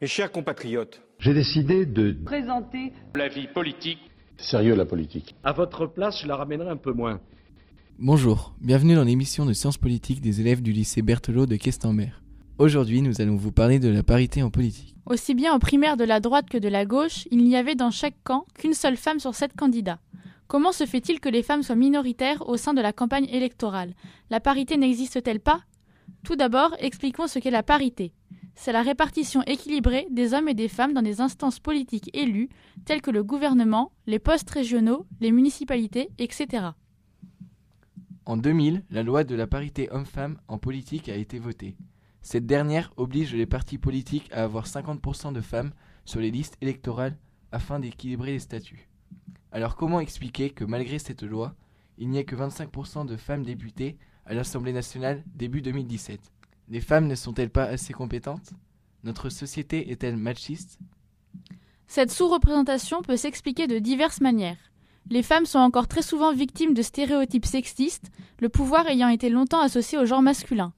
Mes chers compatriotes, j'ai décidé de présenter la vie politique. Sérieux la politique. À votre place, je la ramènerai un peu moins. Bonjour, bienvenue dans l'émission de sciences politiques des élèves du lycée Berthelot de Questembert. Aujourd'hui, nous allons vous parler de la parité en politique. Aussi bien en primaire de la droite que de la gauche, il n'y avait dans chaque camp qu'une seule femme sur sept candidats. Comment se fait-il que les femmes soient minoritaires au sein de la campagne électorale? La parité n'existe-t-elle pas? Tout d'abord, expliquons ce qu'est la parité c'est la répartition équilibrée des hommes et des femmes dans des instances politiques élues, telles que le gouvernement, les postes régionaux, les municipalités, etc. En 2000, la loi de la parité homme-femme en politique a été votée. Cette dernière oblige les partis politiques à avoir 50% de femmes sur les listes électorales afin d'équilibrer les statuts. Alors comment expliquer que malgré cette loi, il n'y ait que 25% de femmes députées à l'Assemblée nationale début 2017 les femmes ne sont-elles pas assez compétentes? Notre société est-elle machiste? Cette sous-représentation peut s'expliquer de diverses manières. Les femmes sont encore très souvent victimes de stéréotypes sexistes, le pouvoir ayant été longtemps associé au genre masculin.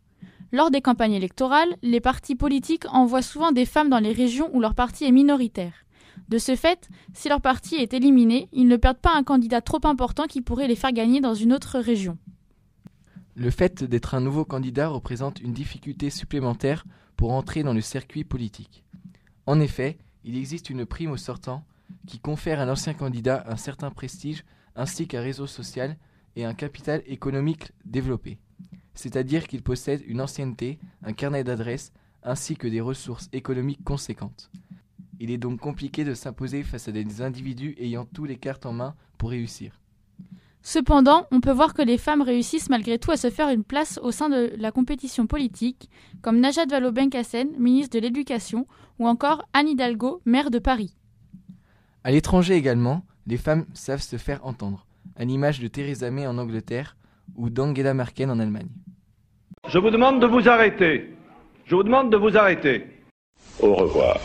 Lors des campagnes électorales, les partis politiques envoient souvent des femmes dans les régions où leur parti est minoritaire. De ce fait, si leur parti est éliminé, ils ne perdent pas un candidat trop important qui pourrait les faire gagner dans une autre région. Le fait d'être un nouveau candidat représente une difficulté supplémentaire pour entrer dans le circuit politique. En effet, il existe une prime au sortant qui confère à l'ancien candidat un certain prestige ainsi qu'un réseau social et un capital économique développé. C'est-à-dire qu'il possède une ancienneté, un carnet d'adresses ainsi que des ressources économiques conséquentes. Il est donc compliqué de s'imposer face à des individus ayant tous les cartes en main pour réussir. Cependant, on peut voir que les femmes réussissent malgré tout à se faire une place au sein de la compétition politique, comme Najat Vallaud-Belkacem, ministre de l'Éducation, ou encore Anne Hidalgo, maire de Paris. À l'étranger également, les femmes savent se faire entendre, à l'image de Theresa May en Angleterre ou d'Angela Merkel en Allemagne. Je vous demande de vous arrêter. Je vous demande de vous arrêter. Au revoir.